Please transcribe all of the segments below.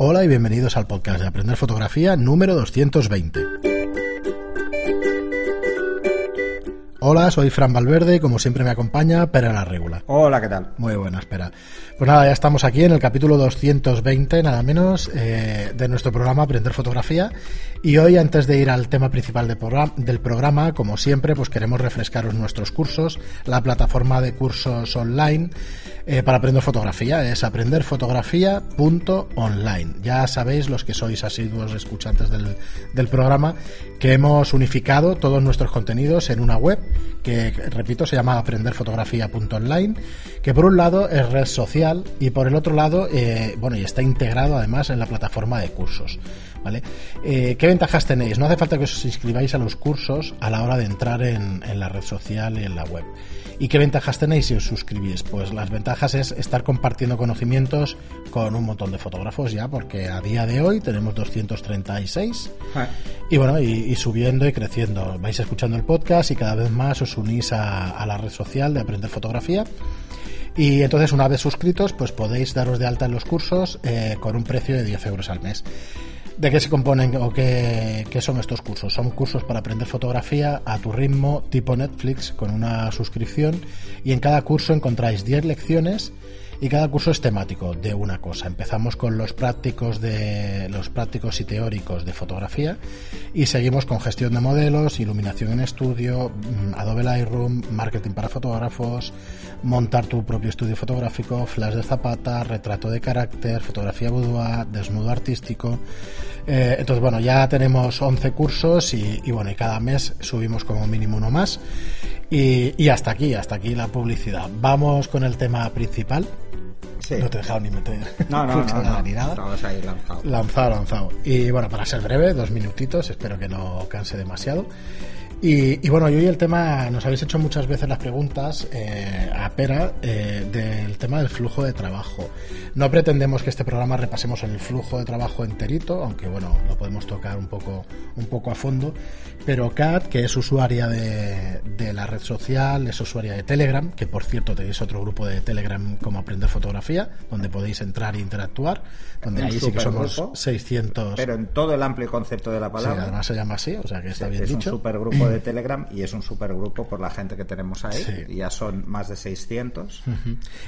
Hola y bienvenidos al podcast de Aprender Fotografía número 220. Hola, soy Fran Valverde y como siempre me acompaña Pera la Regula. Hola, ¿qué tal? Muy buena, espera. Pues nada, ya estamos aquí en el capítulo 220, nada menos, eh, de nuestro programa Aprender Fotografía. Y hoy, antes de ir al tema principal del programa, como siempre, pues queremos refrescaros nuestros cursos, la plataforma de cursos online eh, para aprender fotografía es aprenderfotografía.online. Ya sabéis, los que sois asiduos escuchantes del, del programa, que hemos unificado todos nuestros contenidos en una web que, repito, se llama aprenderfotografía.online, que por un lado es red social y por el otro lado, eh, bueno, y está integrado además en la plataforma de cursos. ¿Vale? Eh, ¿Qué ventajas tenéis? No hace falta que os inscribáis a los cursos a la hora de entrar en, en la red social y en la web. ¿Y qué ventajas tenéis si os suscribís? Pues las ventajas es estar compartiendo conocimientos con un montón de fotógrafos ya, porque a día de hoy tenemos 236 ah. y bueno, y, subiendo y creciendo. Vais escuchando el podcast y cada vez más os unís a, la red social de Aprender Fotografía. Y entonces, una vez suscritos, pues podéis daros de alta en los cursos eh, con un precio de 10 euros al mes. ¿De qué se componen o qué, qué, son estos cursos? Son cursos para aprender fotografía a tu ritmo, tipo Netflix, con una suscripción. Y en cada curso encontráis 10 lecciones y cada curso es temático de una cosa. Empezamos con los prácticos de los prácticos y teóricos de fotografía y seguimos con gestión de modelos, iluminación en estudio, mm, Adobe Lightroom, marketing para fotógrafos, montar tu propio estudio fotográfico, flash de zapata, retrato de carácter, fotografía boudoir, desnudo artístico. Eh, entonces, bueno, ya tenemos 11 cursos y, bueno, y cada mes subimos como mínimo uno más. Y hasta aquí, hasta aquí la publicidad. Vamos con el tema principal. No te he dejado ni meter. No, no, no, ni nada. ahí lanzado. Lanzado, lanzado. Y bueno, para ser breve, dos minutitos, espero que no canse demasiado. Y, bueno, y hoy el tema, nos habéis hecho muchas veces las preguntas eh, a Pera eh, del tema del flujo de trabajo. No pretendemos que este programa repasemos el flujo de trabajo enterito, aunque bueno, lo podemos tocar un poco, un poco a fondo. Pero Kat, que es usuaria de, de la red social, es usuaria de Telegram, que por cierto tenéis otro grupo de Telegram como Aprender Fotografía, donde podéis entrar e interactuar, donde ahí sí que somos 600. Pero en todo el amplio concepto de la palabra. Sí, además se llama así, o sea que está bien es dicho. Un supergrupo de Telegram y es un supergrupo por la gente que tenemos ahí. Ya son más de 600.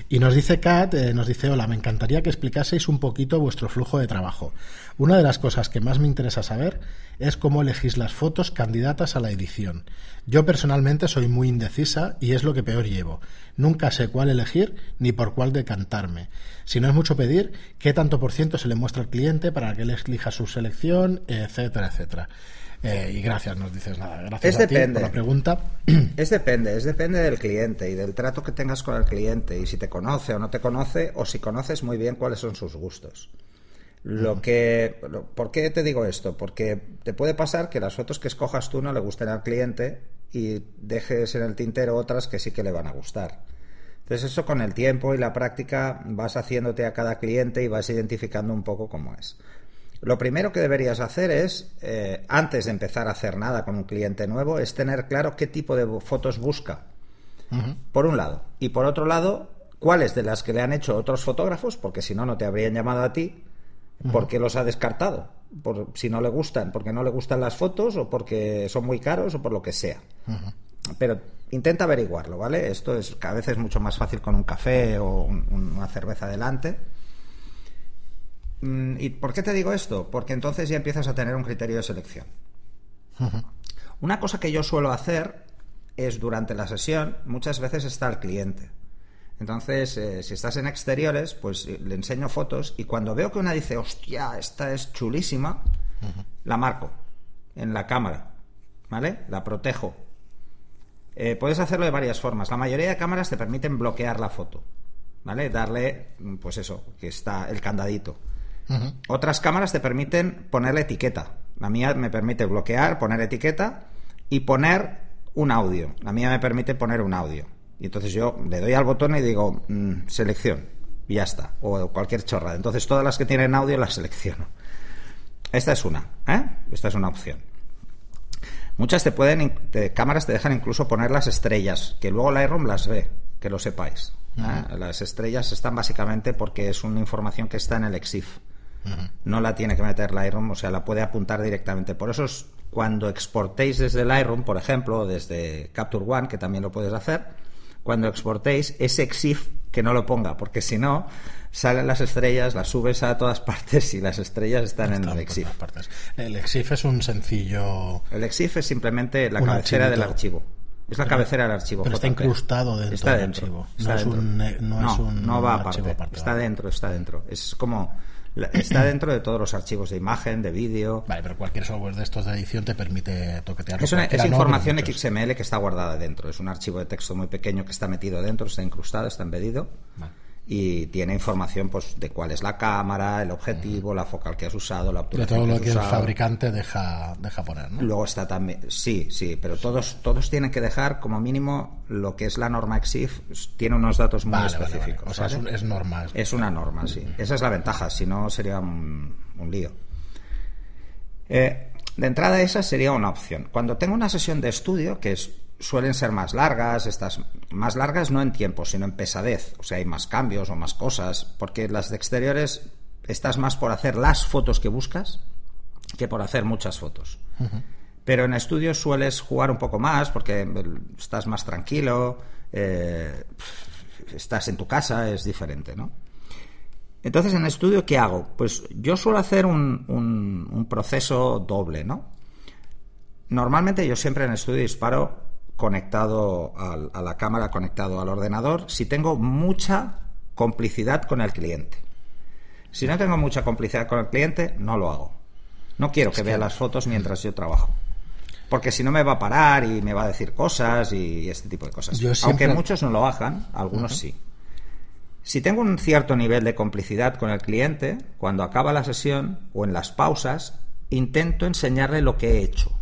Y nos dice Kat, eh, nos dice, hola, me encantaría que explicaseis un poquito vuestro flujo de trabajo. Una de las cosas que más me interesa saber es cómo elegís las fotos candidatas a la edición. Yo personalmente soy muy indecisa y es lo que peor llevo. Nunca sé cuál elegir ni por cuál decantarme. Si no es mucho pedir, qué tanto por ciento se le muestra al cliente para que él elija su selección, etcétera, etcétera. Eh, y gracias, nos dices nada. Gracias a ti por la pregunta. Es depende, es depende del cliente y del trato que tengas con el cliente y si te conoce o no te conoce o si conoces muy bien cuáles son sus gustos. Lo que, ¿Por qué te digo esto? Porque te puede pasar que las fotos que escojas tú no le gusten al cliente y dejes en el tintero otras que sí que le van a gustar. Entonces eso con el tiempo y la práctica vas haciéndote a cada cliente y vas identificando un poco cómo es. Lo primero que deberías hacer es, eh, antes de empezar a hacer nada con un cliente nuevo, es tener claro qué tipo de fotos busca. Por un lado. Y por otro lado, cuáles de las que le han hecho otros fotógrafos, porque si no, no te habrían llamado a ti, porque los ha descartado. Por, si no le gustan, porque no le gustan las fotos o porque son muy caros o por lo que sea. Pero intenta averiguarlo, ¿vale? Esto es que a veces mucho más fácil con un café o una cerveza delante ¿Y por qué te digo esto? Porque entonces ya empiezas a tener un criterio de selección. Una cosa que yo suelo hacer es durante la sesión, muchas veces está el cliente. Entonces, eh, si estás en exteriores, pues eh, le enseño fotos y cuando veo que una dice, hostia, esta es chulísima, la marco en la cámara, ¿vale? La protejo. Eh, puedes hacerlo de varias formas. La mayoría de cámaras te permiten bloquear la foto, ¿vale? Darle, pues eso, que está el candadito. Otras cámaras te permiten poner la etiqueta. La mía me permite bloquear, poner etiqueta y poner un audio. La mía me permite poner un audio. Y entonces yo le doy al botón y digo mm, selección. Y ya está. O cualquier chorrada. Entonces todas las que tienen audio las selecciono. Esta es una. ¿eh? Esta es una opción. Muchas te pueden, cámaras te dejan incluso poner las estrellas, que luego Lightroom las ve, que lo sepáis. ¿eh? Las estrellas están básicamente porque es una información que está en el EXIF No la tiene que meter Lightroom, o sea, la puede apuntar directamente. Por eso es cuando exportéis desde Lightroom, por ejemplo, o desde Capture One, que también lo puedes hacer, cuando exportéis ese EXIF que no lo ponga, porque si no, salen las estrellas, las subes a todas partes y las estrellas están, en el EXIF. El EXIF es un sencillo. El EXIF es simplemente la cabecera del archivo. Es la cabecera del archivo. Pero está incrustado dentro está del dentro, archivo. Está no, es dentro. un, no, no, es un no va archivo aparte. aparte. Está vale. dentro, está dentro. Es como está dentro de todos los archivos de imagen, de vídeo. Vale, pero cualquier software de estos de edición te permite toquetear. Es, una, es ¿no? información muchos. XML que está guardada dentro. Es un archivo de texto muy pequeño que está metido dentro, está incrustado, está embedido. Vale. Y tiene información pues de cuál es la cámara, el objetivo, la focal que has usado, la De obturación todo lo has que el fabricante deja, deja poner, ¿no? Luego está también, sí, sí, pero todos, todos tienen que dejar como mínimo lo que es la norma EXIF, tiene unos datos muy Vale, vale, vale. específicos. O sea, es, un- es normal. Es una norma, sí. Esa es la ventaja, si no sería un, un lío. Eh, de entrada esa sería una opción. Cuando tengo una sesión de estudio, que es- suelen ser más largas, estas más largas no en tiempo, sino en pesadez, o sea, hay más cambios o más cosas, porque las de exteriores estás más por hacer las fotos que buscas que por hacer muchas fotos. Pero en estudio sueles jugar un poco más porque estás más tranquilo, eh, estás en tu casa, es diferente, ¿no? Entonces, en estudio, ¿qué hago? Pues yo suelo hacer un, un- un proceso doble, ¿no? Normalmente yo siempre en estudio disparo conectado al- a la cámara, conectado al ordenador, si tengo mucha complicidad con el cliente. Si no tengo mucha complicidad con el cliente, no lo hago. No quiero que vea las fotos mientras yo trabajo. Porque si no me va a parar y me va a decir cosas y este tipo de cosas. Siempre- Aunque muchos no lo hagan, algunos sí. Si tengo un cierto nivel de complicidad con el cliente, cuando acaba la sesión o en las pausas, intento enseñarle lo que he hecho.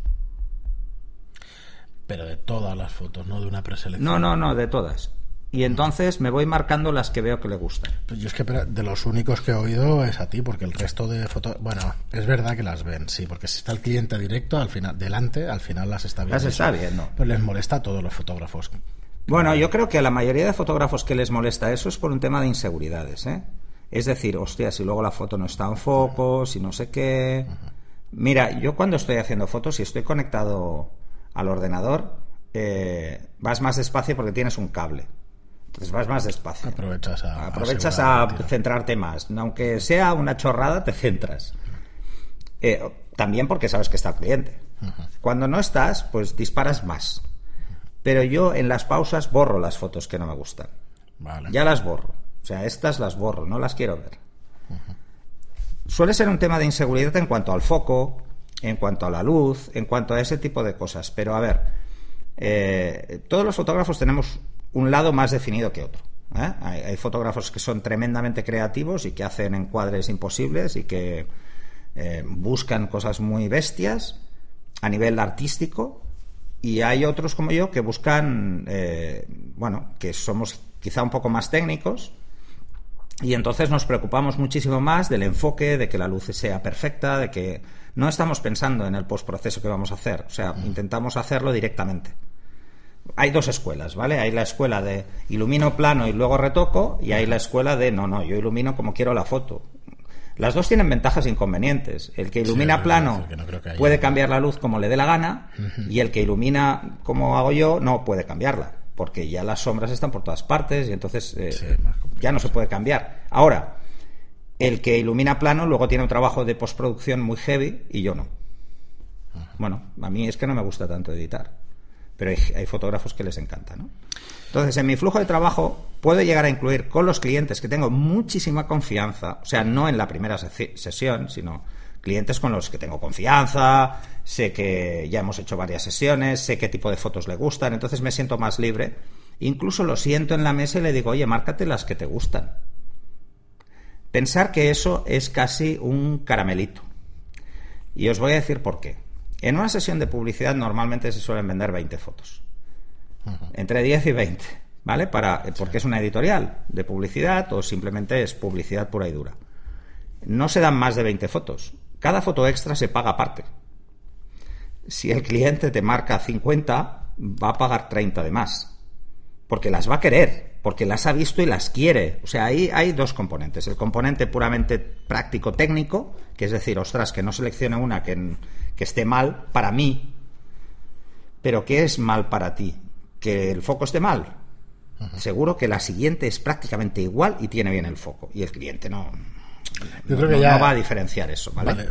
Pero de todas las fotos, no de una preselección. No, no, no, de todas. Y entonces me voy marcando las que veo que le gustan. Pues yo es que de los únicos que he oído es a ti, porque el resto de fotos. Bueno, es verdad que las ven, sí, porque si está el cliente directo, al final, delante, al final las está viendo. Las está viendo. Pero les molesta a todos los fotógrafos. Bueno, yo creo que a la mayoría de fotógrafos que les molesta eso es por un tema de inseguridades, ¿eh? Es decir, hostia, si luego la foto no está en foco, si no sé qué. Mira, yo cuando estoy haciendo fotos y estoy conectado al ordenador, eh, vas más despacio porque tienes un cable. Entonces vas más despacio. Aprovechas a. Aprovechas a centrarte más. Aunque sea una chorrada, te centras. Eh, también porque sabes que está el cliente. Cuando no estás, pues disparas más. Pero yo en las pausas borro las fotos que no me gustan. Vale. Ya las borro. O sea, estas las borro, no las quiero ver. Suele ser un tema de inseguridad en cuanto al foco, en cuanto a la luz, en cuanto a ese tipo de cosas. Pero a ver, eh, todos los fotógrafos tenemos un lado más definido que otro. ¿eh? Hay, fotógrafos que son tremendamente creativos y que hacen encuadres imposibles y que eh, buscan cosas muy bestias a nivel artístico y hay otros como yo que buscan, eh, bueno, que somos quizá un poco más técnicos y entonces nos preocupamos muchísimo más del enfoque, de que la luz sea perfecta, de que no estamos pensando en el postproceso que vamos a hacer, o sea, intentamos hacerlo directamente. Hay dos escuelas, ¿vale? Hay la escuela de ilumino plano y luego retoco y hay la escuela de no, no, yo ilumino como quiero la foto. Las dos tienen ventajas e inconvenientes. El que ilumina plano que no que puede cambiar la luz como le dé la gana y el que ilumina como hago yo no puede cambiarla porque ya las sombras están por todas partes y entonces eh, Sí, ya no se puede cambiar. Ahora, el que ilumina plano luego tiene un trabajo de postproducción muy heavy y yo no. Bueno, a mí es que no me gusta tanto editar, pero hay, hay fotógrafos que les encanta, ¿no? Entonces, en mi flujo de trabajo puedo llegar a incluir con los clientes que tengo muchísima confianza, o sea, no en la primera sesión, sino clientes con los que tengo confianza, sé que ya hemos hecho varias sesiones, sé qué tipo de fotos le gustan, entonces me siento más libre. Incluso lo siento en la mesa y le digo, oye, márcate las que te gustan. Pensar que eso es casi un caramelito. Y os voy a decir por qué. En una sesión de publicidad normalmente se suelen vender 20 fotos. Entre 10 y 20, ¿vale? Para, porque es una editorial de publicidad o simplemente es publicidad pura y dura. No se dan más de 20 fotos. Cada foto extra se paga aparte. Si el cliente te marca 50, va a pagar 30 de más. Porque las va a querer. porque las ha visto y las quiere. O sea, ahí hay dos componentes. El componente puramente práctico técnico, que es decir, ostras, que no seleccione una que, que esté mal para mí, pero ¿qué es mal para ti? ¿Que el foco esté mal? Seguro que la siguiente es prácticamente igual y tiene bien el foco. Y el cliente no, Yo creo que ya... no va a diferenciar eso, ¿vale? Vale.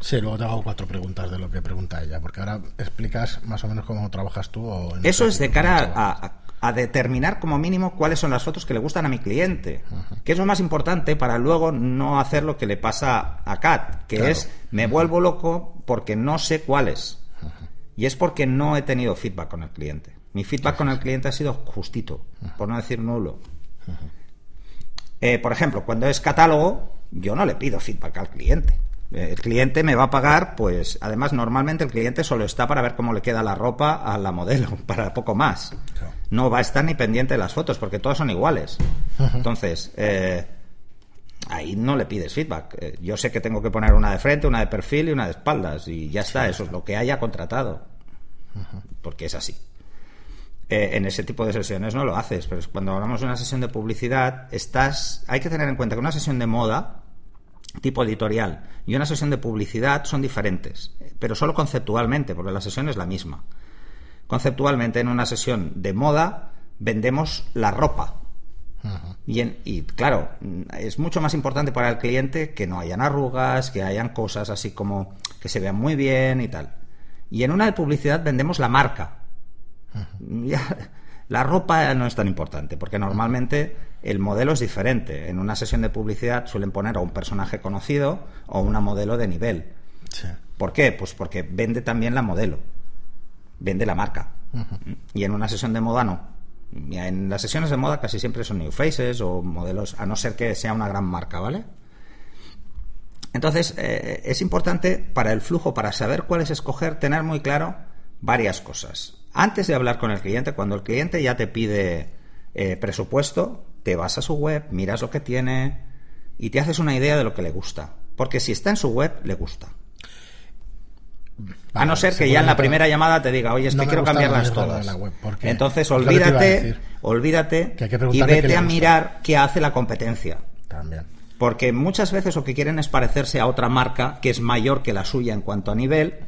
Sí, luego te hago cuatro preguntas de lo que pregunta ella, porque ahora explicas más o menos cómo trabajas tú. O en Eso es de cara a, a- determinar como mínimo cuáles son las fotos que le gustan a mi cliente. Que es lo más importante para luego no hacer lo que le pasa a Kat, que Claro. es me vuelvo loco porque no sé cuáles. Y es porque no he tenido feedback con el cliente. Mi feedback con el cliente ha sido justito, por no decir nulo. Eh, por ejemplo, cuando es catálogo, yo no le pido feedback al cliente. Eh, El cliente me va a pagar, pues, además, normalmente el cliente solo está para ver cómo le queda la ropa a la modelo, para poco más. No va a estar ni pendiente de las fotos, porque todas son iguales. Entonces, eh, ahí no le pides feedback. Eh, yo sé que tengo que poner una de frente, una de perfil y una de espaldas, y ya está, eso es lo que haya contratado. Porque es así. Eh, en ese tipo de sesiones no lo haces, pero cuando hablamos de una sesión de publicidad, estás, hay que tener en cuenta que una sesión de moda, tipo editorial, y una sesión de publicidad son diferentes, pero solo conceptualmente, porque la sesión es la misma. Conceptualmente, en una sesión de moda, vendemos la ropa. Y, en- y, claro, es mucho más importante para el cliente que no hayan arrugas, que hayan cosas así como que se vean muy bien y tal. Y en una de publicidad vendemos la marca. Ya, la ropa no es tan importante, porque normalmente el modelo es diferente. En una sesión de publicidad suelen poner a un personaje conocido o una modelo de nivel. Sí. ¿Por qué? Pues porque vende también la modelo, vende la marca. Y en una sesión de moda no. En las sesiones de moda casi siempre son new faces o modelos, a no ser que sea una gran marca, ¿vale? Entonces, eh, es importante para el flujo, para saber cuáles escoger, tener muy claro varias cosas. Antes de hablar con el cliente, cuando el cliente ya te pide eh, presupuesto, te vas a su web, miras lo que tiene y te haces una idea de lo que le gusta. Porque si está en su web, le gusta. A no ser que ya en la primera llamada te diga, oye, es No que quiero cambiarlas todas. la web, Entonces olvídate, olvídate Que y vete a mirar qué hace la competencia. También. Porque muchas veces lo que quieren es parecerse a otra marca que es mayor que la suya en cuanto a nivel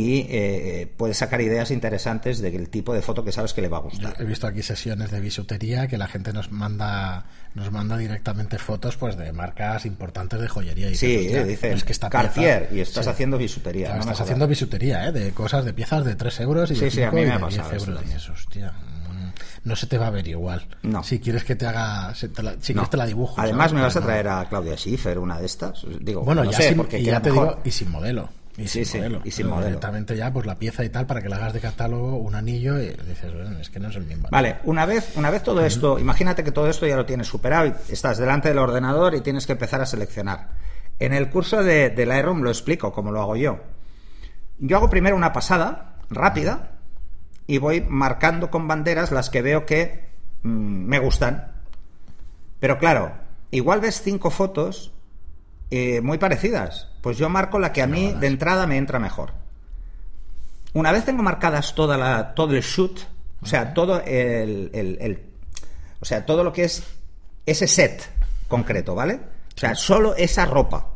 y eh, puedes sacar ideas interesantes del tipo de foto que sabes que le va a Yo gustar. he visto aquí sesiones de bisutería que la gente nos manda nos manda directamente fotos pues de marcas importantes de joyería y Sí, dices, "Hostia, dice es que esta Cartier pieza- y estás Sí. haciendo bisutería. Claro, no me estás haciendo bisutería, ¿eh? De cosas, de piezas de 3 euros y Sí, de sí, a 5 mí me ha de pasado 10 eso euros. Y hostia, mm, no se te va a ver igual. No. Si quieres que te haga... Si, te la, si No. quieres te la dibujo. Además, ¿sabes? me vas a traer a Claudia Schiffer, una de estas. Digo, Bueno, no ya sé, sin, porque y queda ya te mejor. digo, y sin modelo. Y Sí, sin sí, modelo. y sin modelo. Directamente ya, pues la pieza y tal, para que la hagas de catálogo, un anillo, y dices, bueno, es que no es el mismo. Vale, una vez, una vez todo esto, imagínate que todo esto ya lo tienes superado y estás delante del ordenador y tienes que empezar a seleccionar. En el curso de, de Lightroom lo explico, como lo hago yo. Yo hago primero una pasada rápida y voy marcando con banderas las que veo que mm, me gustan. Pero claro, igual ves cinco fotos eh, muy parecidas. Pues yo marco la que a mí de entrada me entra mejor. Una vez tengo marcadas toda la, todo el shoot, o sea, todo el, el- el- o sea, todo lo que es ese set concreto, ¿vale? O sea, solo esa ropa,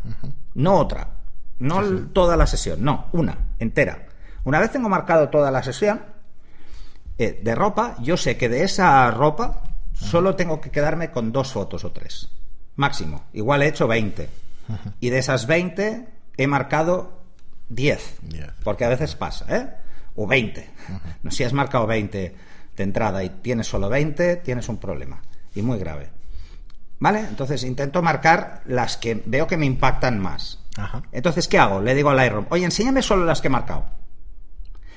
no otra, no toda la sesión, no, una entera. Una vez tengo marcado toda la sesión eh, de ropa, yo sé que de esa ropa solo tengo que quedarme con dos fotos o tres, máximo. Igual he hecho 20 y de esas 20 he marcado 10. Diez. Porque a veces pasa, ¿eh? O 20. No, si has marcado 20 de entrada y tienes solo 20, tienes un problema. Y muy grave. ¿Vale? Entonces intento marcar las que veo que me impactan más. Ajá. Entonces, ¿qué hago? Le digo al Lightroom, oye, enséñame solo las que he marcado.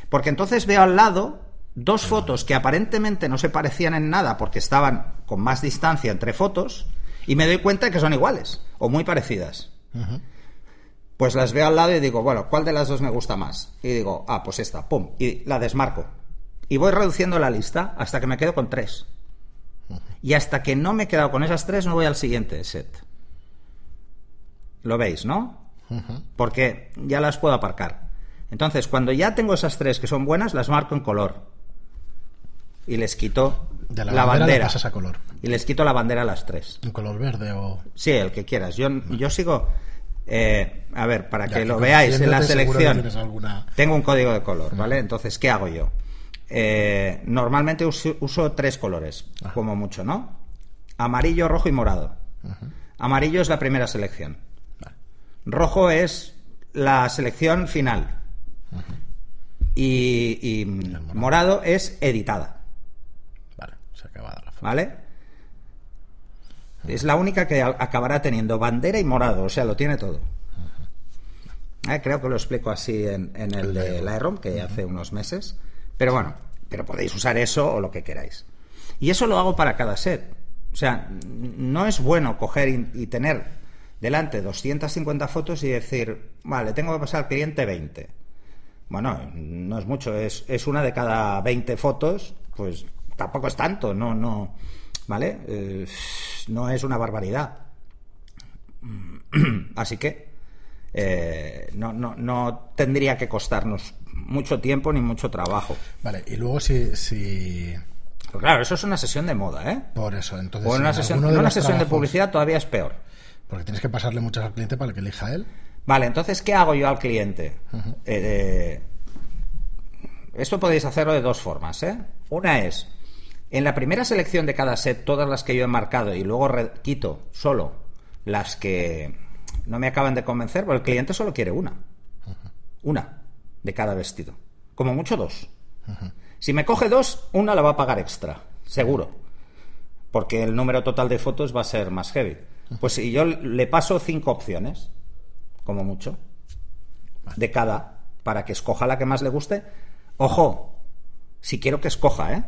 Porque entonces veo al lado dos fotos que aparentemente no se parecían en nada porque estaban con más distancia entre fotos y me doy cuenta de que son iguales o muy parecidas. Pues las veo al lado y digo, bueno, ¿cuál de las dos me gusta más? Y digo, ah, pues esta, pum, y la desmarco. Y voy reduciendo la lista hasta que me quedo con tres. Y hasta que no me he quedado con esas tres, no voy al siguiente set. Lo veis, ¿no? Porque ya las puedo aparcar. Entonces, cuando ya tengo esas tres que son buenas, las marco en color. Y les quito De la, la bandera, bandera. pasas a color. y les quito la bandera a las tres. Un color verde o... Sí, el que quieras. Yo, yo sigo. eh, a ver, para Ya que que lo veáis en la selección. alguna- Tengo un código de color, ¿vale? Entonces, ¿qué hago yo? Eh, normalmente uso, uso tres colores, como mucho, ¿no? Amarillo, rojo y morado. Amarillo es la primera selección. Rojo es la selección final. Y, y morado es editada, Se la foto. ¿vale? Es la única que acabará teniendo bandera y morado, o sea, lo tiene todo. Eh, creo que lo explico así en, en el de Lightroom, que hace unos meses. Pero bueno, pero podéis usar eso o lo que queráis. Y eso lo hago para cada set. O sea, no es bueno coger y, y tener delante 250 fotos y decir, vale, tengo que pasar al cliente 20. Bueno, no es mucho, es, es una de cada 20 fotos, pues tampoco es tanto, no, no, ¿vale? Eh, no es una barbaridad. Así que eh, no, no, no tendría que costarnos mucho tiempo ni mucho trabajo. Vale, y luego si... si... Pero claro, eso es una sesión de moda, ¿eh? Por eso, entonces... O una en sesión, de una sesión de publicidad todavía es peor. Porque tienes que pasarle muchas al cliente para que elija él. Vale, entonces, ¿qué hago yo al cliente? Eh, esto podéis hacerlo de dos formas. ¿eh? Una es, en la primera selección de cada set, todas las que yo he marcado y luego quito solo las que no me acaban de convencer, porque el cliente solo quiere una. Una de cada vestido. Como mucho dos. Si me coge dos, una la va a pagar extra, seguro. Porque el número total de fotos va a ser más heavy. Pues si yo le paso cinco opciones, como mucho, de cada, para que escoja la que más le guste. Ojo, si quiero que escoja, ¿eh?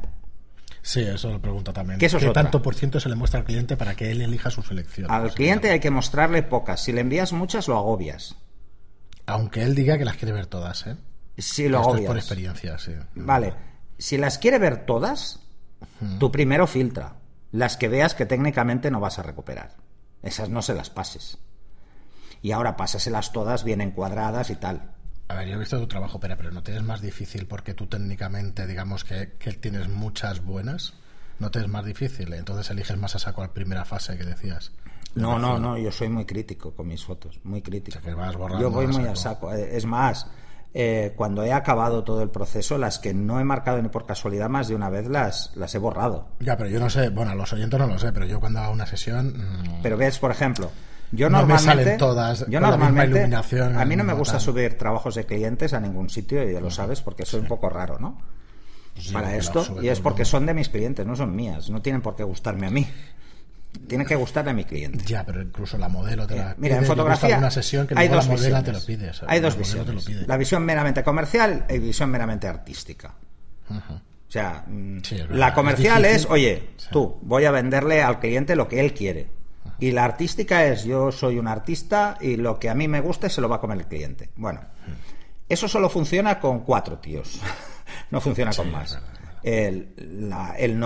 Sí, eso lo pregunto también. Eso es ¿Qué otra. tanto por ciento se le muestra al cliente para que él elija su selección? Al sea, cliente hay que mostrarle pocas. Si le envías muchas, lo agobias. Aunque él diga que las quiere ver todas, ¿eh? Si lo Esto es agobias. por experiencia, sí. Vale. Si las quiere ver todas, tú primero filtra. Las que veas que técnicamente no vas a recuperar. Esas no se las pases. Y ahora pásaselas todas bien encuadradas y tal. A ver, yo he visto tu trabajo, pero, pero no te es más difícil porque tú técnicamente, digamos que, que tienes muchas buenas, no te es más difícil. Entonces eliges más a saco la primera fase que decías. No, no, no, yo soy muy crítico con mis fotos, muy crítico. O sea, que vas borrando yo voy a muy a saco. saco. Eh, Es más, eh, cuando he acabado todo el proceso, las que no he marcado ni por casualidad más de una vez las, las he borrado. Ya, pero yo no sé, bueno, a los oyentes no lo sé, pero yo cuando hago una sesión. mm, Pero ves, por ejemplo, yo No me normalmente, salen todas yo con la misma normalmente, iluminación, a mí no me gusta tal. subir trabajos de clientes a ningún sitio y ya lo sabes porque soy un poco raro, ¿no? sí, Para esto y es porque son de mis clientes, no son mías, no tienen por qué gustarme a mí. Tiene que gustarle a mi cliente. Ya, pero incluso la modelo te la Eh, Mira, pide. Yo en fotografía alguna sesión que hay dos la modelo visiones. te lo pide. ¿sabes? Hay dos La modelo te lo visiones. pide. La visión meramente comercial y visión meramente artística. O sea, mm, Sí, la comercial Es oye, Sí. tú, voy a venderle al cliente lo que él quiere. Y la artística es, yo soy un artista y lo que a mí me guste se lo va a comer el cliente. Bueno, eso solo funciona con cuatro tíos. no funciona con Sí, más. El, la- el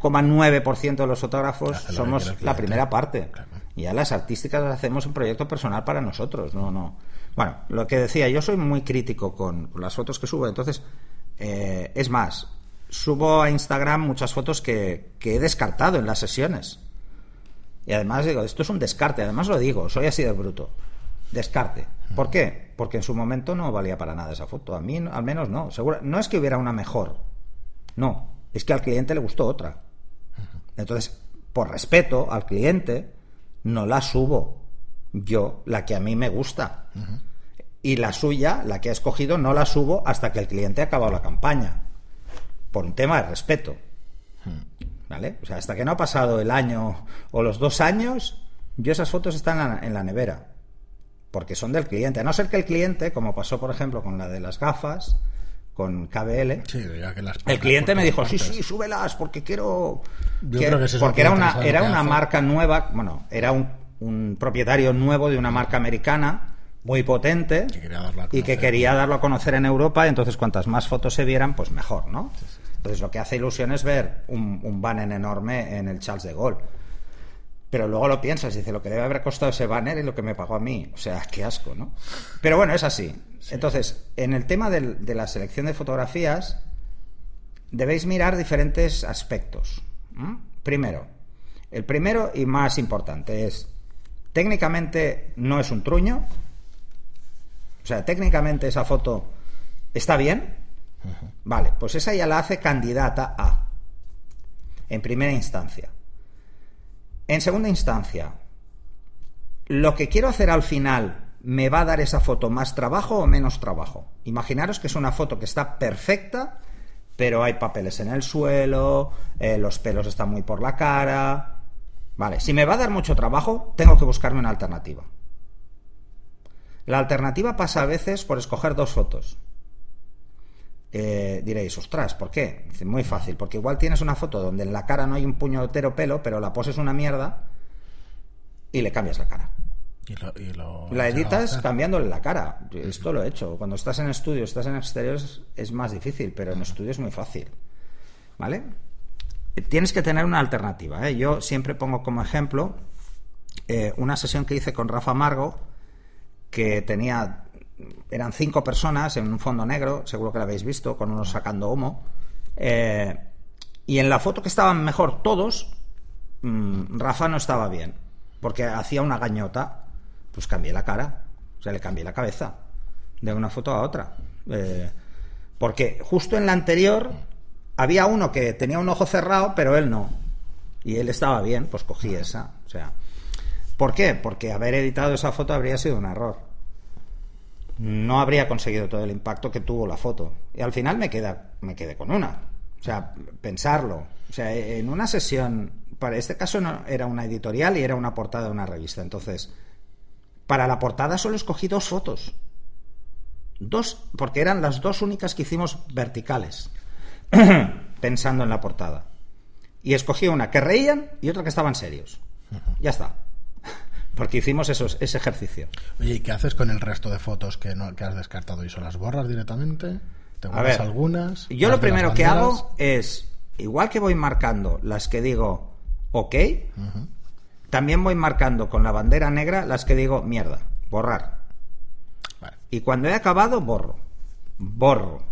99,9% de los fotógrafos somos la primera parte. Claro. Y a las artísticas las hacemos un proyecto personal para nosotros, no, no. Bueno, lo que decía, yo soy muy crítico con, con las fotos que subo, entonces, eh, es más, subo a Instagram muchas fotos que, que he descartado en las sesiones. Y además digo, esto es un descarte, además lo digo, soy así de bruto. Descarte. ¿Por qué? Porque en su momento no valía para nada esa foto. A mí, al menos, no. Seguro, no es que hubiera una mejor. No. Es que al cliente le gustó otra. Entonces, por respeto al cliente, no la subo yo, la que a mí me gusta. Y la suya, la que ha escogido, no la subo hasta que el cliente ha acabado la campaña. Por un tema de respeto. ¿Vale? O sea, hasta que no ha pasado el año o los dos años, yo esas fotos están en la, en la nevera. Porque son del cliente. A no ser que el cliente, como pasó por ejemplo con la de las gafas, con KBL, Sí, ya que las el cliente me dijo, sí, sí, súbelas porque quiero... Yo que- creo que ese es el porque era una, era una marca nueva, bueno, era un, un propietario nuevo de una marca americana muy potente Que y que quería darlo a conocer en Europa y entonces cuantas más fotos se vieran, pues mejor, ¿no? Entonces lo que hace ilusión es ver un, un banner enorme en el Charles de Gaulle. Pero luego lo piensas y dices, lo que debe haber costado ese banner y lo que me pagó a mí. O sea, qué asco, ¿no? Pero bueno, es así. Entonces, en el tema del- de la selección de fotografías, debéis mirar diferentes aspectos. Primero, el primero y más importante es, técnicamente no es un truño, o sea, técnicamente esa foto está bien, vale, pues esa ya la hace candidata a, en primera instancia. En segunda instancia, lo que quiero hacer al final me va a dar esa foto más trabajo o menos trabajo. Imaginaros que es una foto que está perfecta, pero hay papeles en el suelo, eh, los pelos están muy por la cara. Vale, si me va a dar mucho trabajo, tengo que buscarme una alternativa. La alternativa pasa a veces por escoger dos fotos. Eh, diréis, ostras, ¿por qué? Dice, muy fácil, porque igual tienes una foto donde en la cara no hay un puñetero pelo, pero la poses una mierda y le cambias la cara. Y lo, la editas cambiándole la cara. Esto lo he hecho. Cuando estás en estudio, estás en exteriores, es más difícil, pero en estudio es muy fácil. ¿Vale? Tienes que tener una alternativa. ¿eh? Yo siempre pongo como ejemplo eh, una sesión que hice con Rafa Margo, que tenía eran cinco personas en un fondo negro, seguro que lo habéis visto, con unos sacando humo. Eh, y en la foto que estaban mejor todos, mm, Rafa no estaba bien, porque hacía una gañota, pues cambié la cara, o sea, le cambié la cabeza de una foto a otra. Eh, porque justo en la anterior había uno que tenía un ojo cerrado, pero él no. Y él estaba bien, pues cogí esa. O sea, ¿por qué? Porque haber editado esa foto habría sido un error no habría conseguido todo el impacto que tuvo la foto. Y al final me, queda, me quedé con una. O sea, pensarlo. O sea, en una sesión, para este caso no, era una editorial y era una portada de una revista. Entonces, para la portada solo escogí dos fotos. Dos, porque eran las dos únicas que hicimos verticales, pensando en la portada. Y escogí una que reían y otra que estaban serios. Ya está porque hicimos esos, ese ejercicio. Oye, ¿y qué haces con el resto de fotos que, no, que has descartado? ¿Y son las borras directamente? ¿Te guardas algunas? Yo lo primero que hago es, igual que voy marcando las que digo ok, también voy marcando con la bandera negra las que digo mierda, borrar. Y cuando he acabado, borro. Borro.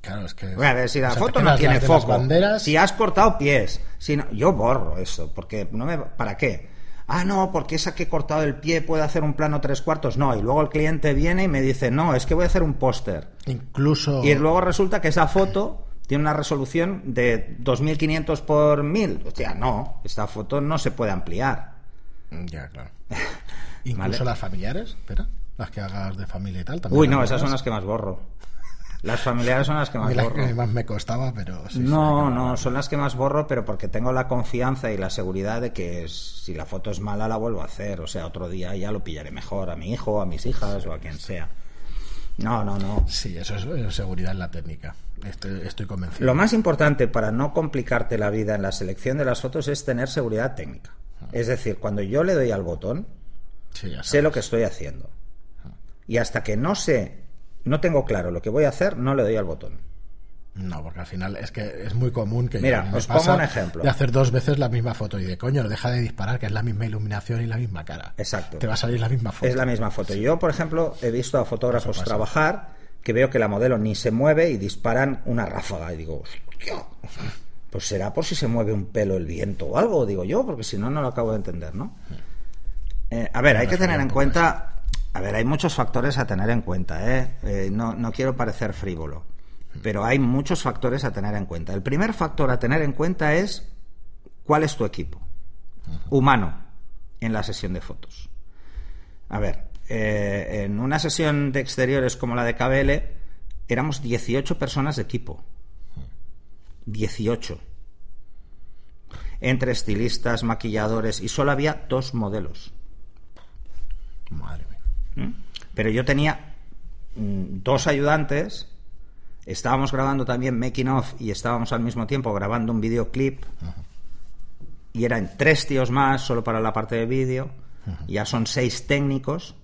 Claro, es que. a ver, si la foto no tiene foco, si has cortado pies, si no, yo borro eso, porque no me. ¿Para qué? Ah, no, porque esa que he cortado el pie puede hacer un plano tres cuartos. No, y luego el cliente viene y me dice, no, es que voy a hacer un póster. Incluso. Y luego resulta que esa foto tiene una resolución de 2500 por 1000. Hostia, no, esta foto no se puede ampliar. Ya, claro. Incluso las familiares, espera, las que hagas de familia y tal. Uy, no, esas son las que más borro. Las familiares son las que más borro. que más me costaba, pero... no, no, son las que más borro, pero porque tengo la confianza y la seguridad de que si la foto es mala la vuelvo a hacer. O sea, otro día ya lo pillaré mejor a mi hijo, a mis hijas o a quien sea. No, no, no. Sí, eso es seguridad en la técnica. Estoy, estoy, convencido. Lo más importante para no complicarte la vida en la selección de las fotos es tener seguridad técnica. Ah. Es decir, cuando yo le doy al botón, sé lo que estoy haciendo. Ah. Y hasta que no sé no tengo claro lo que voy a hacer, no le doy al botón. No, porque al final es que es muy común que Mira, os pongo un ejemplo. De hacer dos veces la misma foto y de coño, deja de disparar, que es la misma iluminación y la misma cara. Exacto. Te va a salir la misma foto. Es la misma foto. Yo, por ejemplo, he visto a fotógrafos trabajar que veo que la modelo ni se mueve y disparan una ráfaga. Y digo, hostia, pues será por si se mueve un pelo el viento o algo, digo yo, porque si no, no lo acabo de entender, ¿no? Eh, a ver, hay que tener en cuenta a ver, hay muchos factores a tener en cuenta, ¿eh? eh no, no quiero parecer frívolo, pero hay muchos factores a tener en cuenta. El primer factor a tener en cuenta es cuál es tu equipo humano en la sesión de fotos. A ver, eh, en una sesión de exteriores como la de KBL éramos 18 personas de equipo. 18. Entre estilistas, maquilladores y solo había dos modelos. Madre pero yo tenía mm, dos ayudantes, estábamos grabando también making of y estábamos al mismo tiempo grabando un videoclip y eran tres tíos más solo para la parte de vídeo, ya son seis técnicos,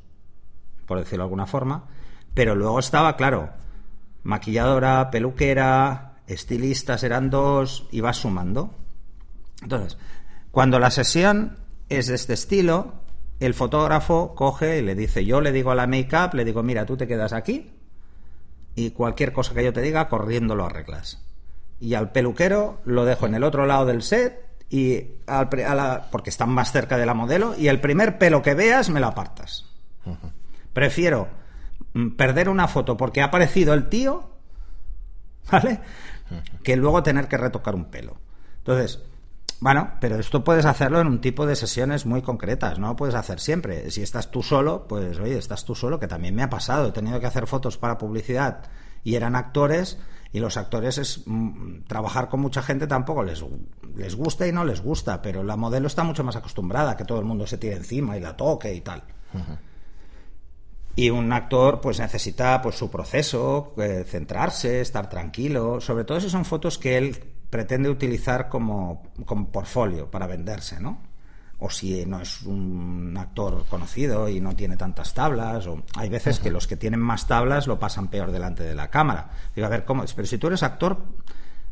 por decirlo de alguna forma, pero luego estaba, claro, maquilladora, peluquera, estilistas eran dos, y vas sumando. Entonces, cuando la sesión es de este estilo, el fotógrafo coge y le dice, yo le digo a la make-up, le digo, mira, tú te quedas aquí y cualquier cosa que yo te diga, corriendo lo arreglas. y al peluquero lo dejo en el otro lado del set y al a la- porque están más cerca de la modelo y el primer pelo que veas me lo apartas. Prefiero mm, perder una foto porque ha aparecido el tío, ¿vale? Que luego tener que retocar un pelo. Entonces, bueno, pero esto puedes hacerlo en un tipo de sesiones muy concretas, no lo puedes hacer siempre. Si estás tú solo, pues oye, estás tú solo, que también me ha pasado. He tenido que hacer fotos para publicidad y eran actores y los actores es mm, trabajar con mucha gente tampoco les, les gusta y no les gusta, pero la modelo está mucho más acostumbrada a que todo el mundo se tire encima y la toque y tal. Y un actor pues necesita pues su proceso, eh, centrarse, estar tranquilo, sobre todo si son fotos que él pretende utilizar como, como portfolio para venderse, ¿no? O si no es un actor conocido y no tiene tantas tablas, o hay veces que los que tienen más tablas lo pasan peor delante de la cámara. Digo, a ver, ¿cómo? es? Pero si tú eres actor,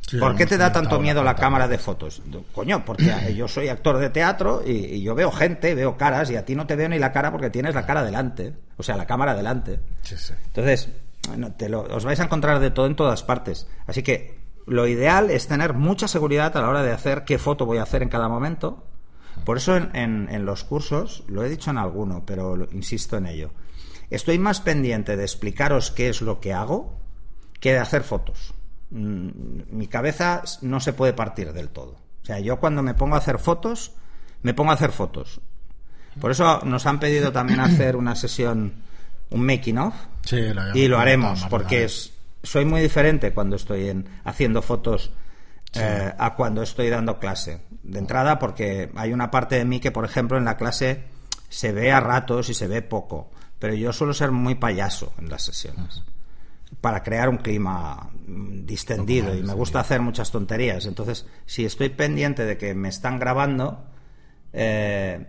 Sí, ¿por qué te da tanto miedo la cámara de fotos? Coño, porque yo soy actor de teatro y, y yo veo gente, veo caras y a ti no te veo ni la cara porque tienes la cara delante, o sea, la cámara delante. Sí, sí. Entonces, no, te lo- os vais a encontrar de todo en todas partes. Así que lo ideal es tener mucha seguridad a la hora de hacer qué foto voy a hacer en cada momento. Por eso en, en- en los cursos, lo he dicho en alguno, pero insisto en ello, estoy más pendiente de explicaros qué es lo que hago que de hacer fotos. Mm, Mi cabeza no se puede partir del todo. O sea, yo cuando me pongo a hacer fotos, me pongo a hacer fotos. Por eso nos han pedido también hacer una sesión, un making of, Sí, y lo haremos porque es, soy muy diferente cuando estoy en, haciendo fotos eh, a cuando estoy dando clase. De entrada porque hay una parte de mí que, por ejemplo, en la clase se ve a ratos y se ve poco, pero yo suelo ser muy payaso en las sesiones para crear un clima mm, distendido y me gusta hacer muchas tonterías. Entonces, si estoy pendiente de que me están grabando, eh,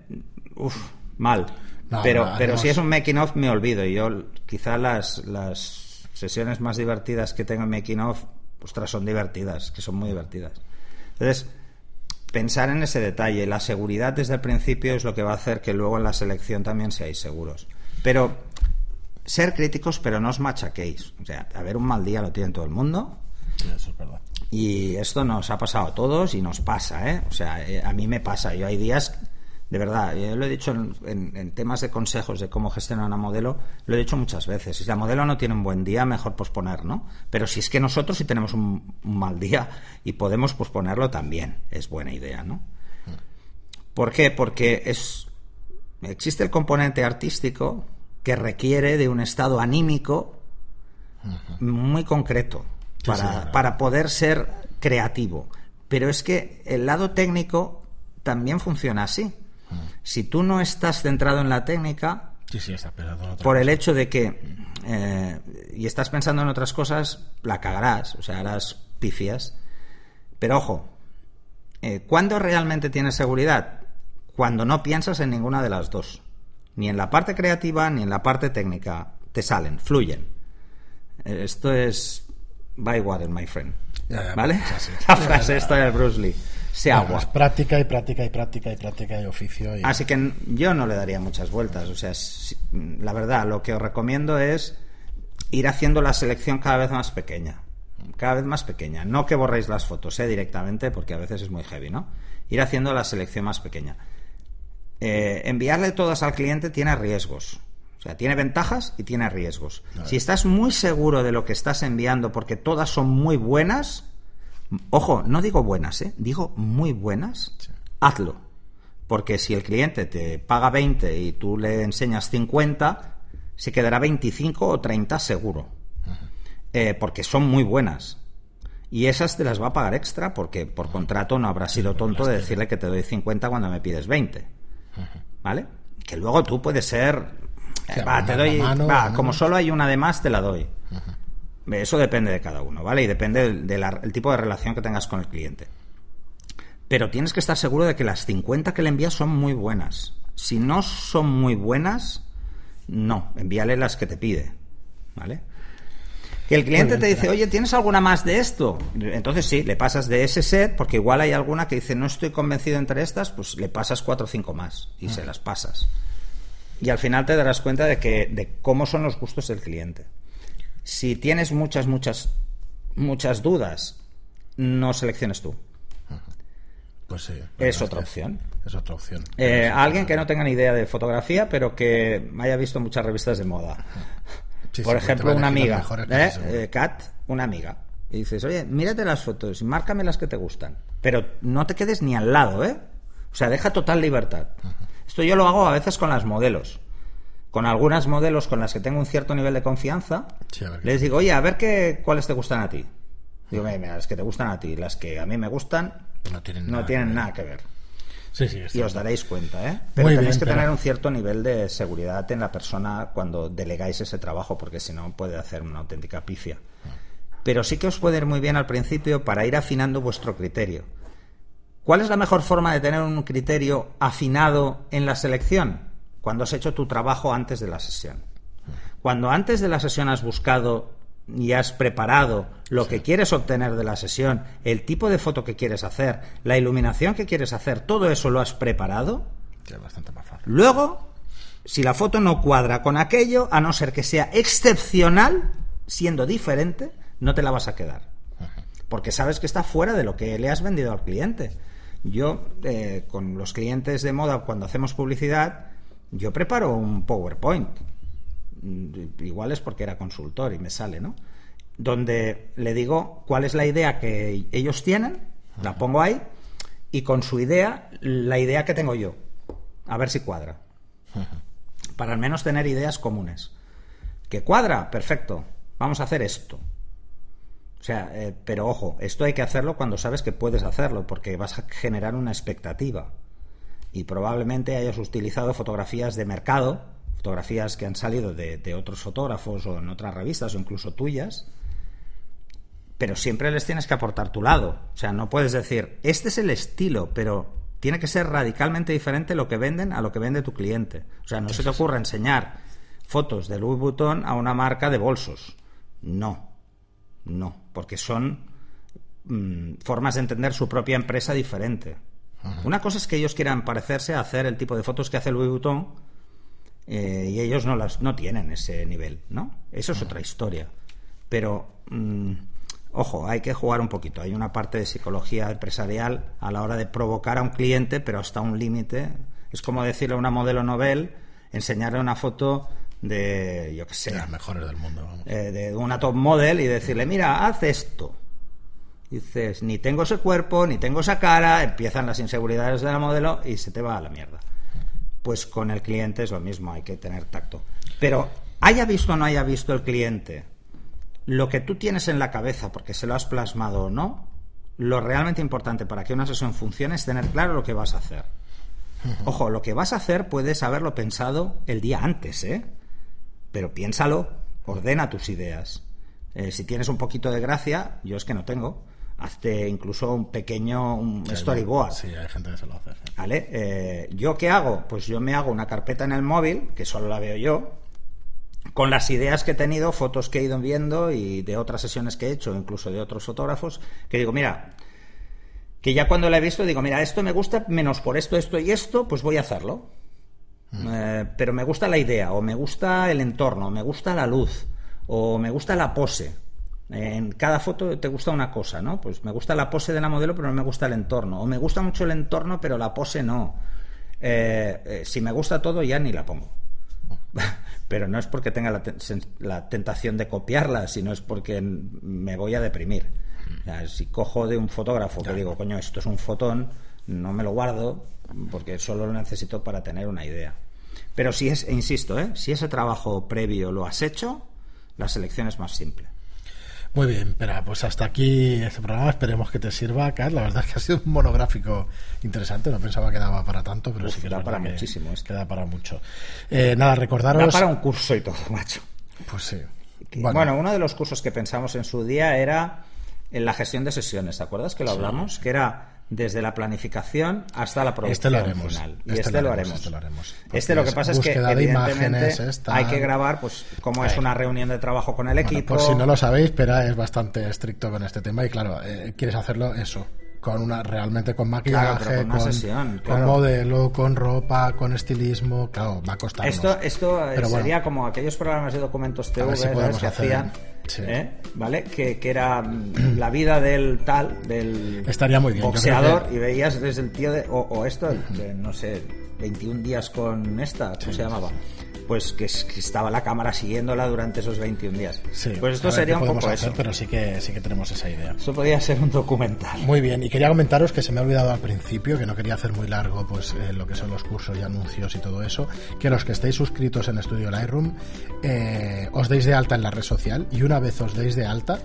uf, mal. No, pero, no, pero si es un making of me olvido y yo quizá las, las sesiones más divertidas que tengo en making of, ostras, son divertidas, que son muy divertidas. Entonces, pensar en ese detalle, la seguridad desde el principio es lo que va a hacer que luego en la selección también seáis seguros. Pero ser críticos, pero no os machaquéis. O sea, a ver, un mal día lo tiene todo el mundo. Sí, eso es verdad. Y esto nos ha pasado a todos y nos pasa, ¿eh? O sea, eh, a mí me pasa. Yo hay días, de verdad, yo lo he dicho en, en- en temas de consejos de cómo gestionar una modelo, lo he dicho muchas veces. Si la modelo no tiene un buen día, mejor posponer, ¿no? Pero si es que nosotros sí tenemos un, un mal día y podemos posponerlo también, es buena idea, ¿no? ¿Por qué? Porque es, existe el componente artístico que requiere de un estado anímico muy concreto Sí, para, sí, claro. para poder ser creativo. Pero es que el lado técnico también funciona así. Si tú no estás centrado en la técnica, Sí, sí, está pensando en otra por el hecho de que eh, y estás pensando en otras cosas, la cagarás, o sea, harás pifias. Pero ojo, eh, ¿cuándo realmente tienes seguridad? Cuando no piensas en ninguna de las dos. Ni en la parte creativa ni en la parte técnica. Te salen, fluyen. Eh, Esto es by water, my friend. Ya, ya, ¿Vale? La frase esta del Bruce Lee. Se Bueno, agua. es práctica y práctica y práctica y práctica y oficio. Y... Así que yo no le daría muchas vueltas. O sea, si- la verdad, lo que os recomiendo es ir haciendo la selección cada vez más pequeña. Cada vez más pequeña. No que borréis las fotos eh, directamente, porque a veces es muy heavy, ¿no? Ir haciendo la selección más pequeña. Eh, enviarle todas al cliente tiene riesgos. O sea, tiene ventajas y tiene riesgos. Si estás muy seguro de lo que estás enviando porque todas son muy buenas, ojo, no digo buenas, ¿eh? digo muy buenas, hazlo. Porque si el cliente te paga 20 y tú le enseñas 50, se quedará 25 o 30 seguro. Eh, porque son muy buenas. Y esas te las va a pagar extra porque por contrato no habrás sido tonto de decirle que te doy 50 cuando me pides 20. ¿Vale? Que luego tú puedes ser... eh, va, te doy... va, como solo hay una de más, te la doy. Eso depende de cada uno, ¿vale? Y depende del tipo de relación que tengas con el cliente. Pero tienes que estar seguro de que las 50 que le envías son muy buenas. Si no son muy buenas, no, envíale las que te pide. ¿Vale? Que el cliente te dice, oye, ¿tienes alguna más de esto? Entonces sí, le pasas de ese set, porque igual hay alguna que dice, no estoy convencido entre estas, pues le pasas cuatro o cinco más y se las pasas. Y al final te darás cuenta de que de cómo son los gustos del cliente. Si tienes muchas, muchas, muchas dudas no selecciones tú. Pues sí. Es otra opción. Es otra opción. Eh, alguien que no tenga ni idea de fotografía, pero que haya visto muchas revistas de moda. Sí, Por sí, ejemplo, una amiga, ¿eh? Eh, Kat, una amiga. Y dices, oye, mírate las fotos y márcame las que te gustan. Pero no te quedes ni al lado, ¿eh? O sea, deja total libertad. Esto yo lo hago a veces con las modelos. Con algunas modelos con las que tengo un cierto nivel de confianza, Sí, les digo, oye, a ver qué, cuáles te gustan a ti. Digo, mira, las que te gustan a ti, las que a mí me gustan, No tienen no nada tienen que ver. nada que ver. Sí, sí, Y os daréis cuenta, ¿eh? Pero Muy tenéis bien, que pero- tener un cierto nivel de seguridad en la persona cuando delegáis ese trabajo, porque si no puede hacer una auténtica pifia. Pero sí que os puede ir muy bien al principio para ir afinando vuestro criterio. ¿Cuál es la mejor forma de tener un criterio afinado en la selección? Cuando has hecho tu trabajo antes de la sesión. Cuando antes de la sesión has buscado y has preparado lo que quieres obtener de la sesión, el tipo de foto que quieres hacer, la iluminación que quieres hacer, todo eso lo has preparado, Sí, es bastante más fácil. luego, si la foto no cuadra con aquello, a no ser que sea excepcional, siendo diferente, no te la vas a quedar. Porque sabes que está fuera de lo que le has vendido al cliente. Yo, eh, con los clientes de moda, cuando hacemos publicidad, yo preparo un PowerPoint. Mm, Igual es porque era consultor y me sale, ¿no? Donde le digo cuál es la idea que ellos tienen, la pongo ahí, y con su idea, la idea que tengo yo. A ver si cuadra. Para al menos tener ideas comunes. ¿Que cuadra? Perfecto. Vamos a hacer esto. O sea, eh, pero ojo, esto hay que hacerlo cuando sabes que puedes hacerlo, porque vas a generar una expectativa. Y probablemente hayas utilizado fotografías de mercado, fotografías que han salido de, de otros fotógrafos o en otras revistas o incluso tuyas, pero siempre les tienes que aportar tu lado. O sea, no puedes decir, este es el estilo, pero tiene que ser radicalmente diferente lo que venden a lo que vende tu cliente. O sea, no se te ocurra enseñar fotos de Louis Vuitton a una marca de bolsos. No, no, porque son mm, formas de entender su propia empresa diferente. Una cosa es que ellos quieran parecerse a hacer el tipo de fotos que hace Louis Vuitton eh, y ellos no las no tienen ese nivel, ¿no? Eso es otra historia. Pero mm, ojo, hay que jugar un poquito. Hay una parte de psicología empresarial a la hora de provocar a un cliente, pero hasta un límite. Es como decirle a una modelo novel, enseñarle una foto de, yo qué sé, De las mejores del mundo. vamos. eh, de una top model y decirle, mira, haz esto. Dices, ni tengo ese cuerpo, ni tengo esa cara, empiezan las inseguridades de la modelo y se te va a la mierda. Pues con el cliente es lo mismo, hay que tener tacto. Pero haya visto o no haya visto el cliente lo que tú tienes en la cabeza, porque se lo has plasmado o no, lo realmente importante para que una sesión funcione es tener claro lo que vas a hacer. Ojo, lo que vas a hacer puedes haberlo pensado el día antes, ¿eh? Pero piénsalo, ordena tus ideas. Eh, si tienes un poquito de gracia, yo es que no tengo, hazte incluso un pequeño un Sí, storyboard. Sí, hay gente que se lo hace. sí. ¿Vale? Eh, ¿Yo qué hago? Pues yo me hago una carpeta en el móvil, que solo la veo yo, con las ideas que he tenido, fotos que he ido viendo y de otras sesiones que he hecho, incluso de otros fotógrafos, que digo, mira, que ya cuando la he visto digo, mira, esto me gusta menos por esto, esto y esto, pues voy a hacerlo. Eh, pero me gusta la idea, o me gusta el entorno, o me gusta la luz, o me gusta la pose. En cada foto te gusta una cosa, ¿no? Pues me gusta la pose de la modelo, pero no me gusta el entorno. O me gusta mucho el entorno, pero la pose no. Eh, eh, si me gusta todo, ya ni la pongo. Pero no es porque tenga la, la tentación de copiarla, sino es porque me voy a deprimir. O sea, si cojo de un fotógrafo que digo, coño, esto es un fotón, no me lo guardo porque solo lo necesito para tener una idea. Pero si es, e insisto, ¿eh? si ese trabajo previo lo has hecho, la selección es más simple. Muy bien, pero pues hasta aquí este programa. Esperemos que te sirva, Kat. La verdad es que ha sido un monográfico interesante. No pensaba que daba para tanto, pero Uf, sí que es da para que- muchísimo esto. que da para mucho. Eh, nada, recordaros. Da para un curso y todo, macho. Pues sí. Que- Bueno. uno de los cursos que pensamos en su día era en la gestión de sesiones, ¿te acuerdas que lo hablamos? Que era desde la planificación hasta la producción Este lo haremos. final. Y Este este, lo haremos, este lo haremos. Este lo que pasa es es que evidentemente imágenes, esta- hay que grabar, pues como es una reunión de trabajo con el Bueno, equipo. por si no lo sabéis, Pera es bastante estricto con este tema y claro, eh, quieres hacerlo eso, con una realmente con maquillaje, Claro, con una con, sesión, con claro. modelo, con ropa, con estilismo, claro, va a costar. Esto, esto eh, bueno. sería como aquellos programas de documentos TV que hacer- hacían, sí. ¿eh? ¿vale? Que, que era mm, la vida del tal, del Estaría muy bien, yo creo boxeador, que- y veías desde el tío de, o, o esto, el de, no sé, 21 días con esta, ¿cómo se llamaba? Pues que, es- que estaba la cámara siguiéndola durante esos 21 días. Sí, pues esto sería un poco hacer, eso. pero sí que sí que tenemos esa idea. Eso podría ser un documental. Muy bien, y quería comentaros que se me ha olvidado al principio, que no quería hacer muy largo pues eh, lo que son los cursos y anuncios y todo eso, que los que estéis suscritos en Estudio Lightroom eh, os deis de alta en la red social y una vez os deis de alta,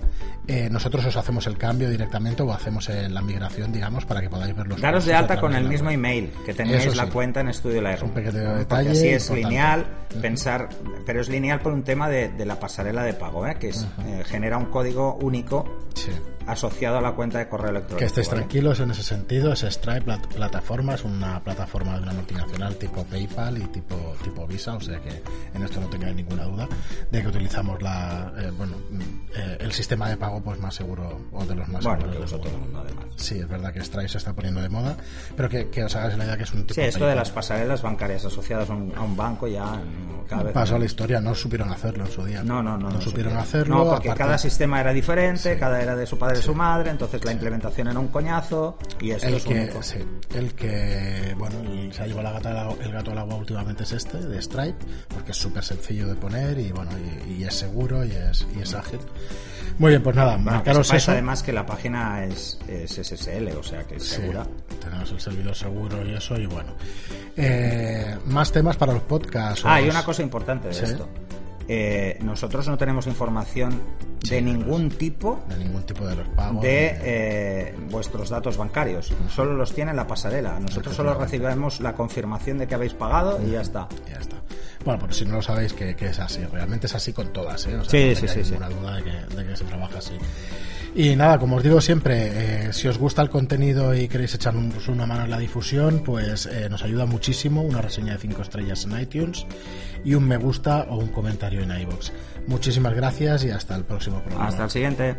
eh, nosotros os hacemos el cambio directamente o hacemos eh, la migración, digamos, para que podáis ver los Daros de alta con el mismo email que tenéis la cuenta en Estudio Lightroom. un pequeño Porque detalle así es importante. lineal, Pensar, pero es lineal por un tema de, de la pasarela de pago, ¿eh? que es, eh, genera un código único Sí. Asociado a la cuenta de correo electrónico. Que estéis ¿vale? tranquilos en ese sentido, es Stripe plat- plataforma, es una plataforma de una multinacional tipo PayPal y tipo, tipo Visa, o sea que en esto no tengáis ninguna duda de que utilizamos la, eh, bueno, eh, el sistema de pago pues más seguro o de los más Bueno, seguros que usa todo el mundo además. Sí, es verdad que Stripe se está poniendo de moda, pero que, que os hagáis la idea que es un tipo Sí, esto de PayPal. las pasarelas bancarias asociadas a un, a un banco ya mm, cada vez Pasó la historia, no supieron hacerlo en su día. No, no, no. No, supieron supieron. hacerlo. No, porque aparte- cada sistema era diferente, Sí. cada era de su padre y de su madre, entonces la implementación era un coñazo y esto el es que, único. sí, el que, bueno, el- se ha llevado la gata el gato al agua últimamente es este, de Stripe, porque es súper sencillo de poner y, bueno, y, y es seguro y es, y es ágil. Muy bien, pues nada, Bueno, que marcaros sepáis eso. además que la página es, es SSL, o sea que es Sí, segura. tenemos el servidor seguro y eso, y bueno. Eh, más temas para los podcasts. Ah, y os- una cosa importante de Sí. esto. Eh, nosotros no tenemos información Sí, de de ningún tipo De ningún tipo de los pagos. de eh, vuestros datos bancarios. Solo los tiene la pasarela. Nosotros solo recibimos la confirmación de que habéis pagado y ya está. Ya está. Bueno, pero si no lo sabéis, que, que es así. Realmente es así con todas, ¿eh? O sea, Sí, no sí, sí, sí. ninguna duda de que, de que se trabaja así. Y nada, como os digo siempre, eh, si os gusta el contenido y queréis echarnos una mano en la difusión, pues eh, nos ayuda muchísimo una reseña de 5 estrellas en iTunes y un me gusta o un comentario en iVoox. Muchísimas gracias y hasta el próximo programa. Hasta el siguiente.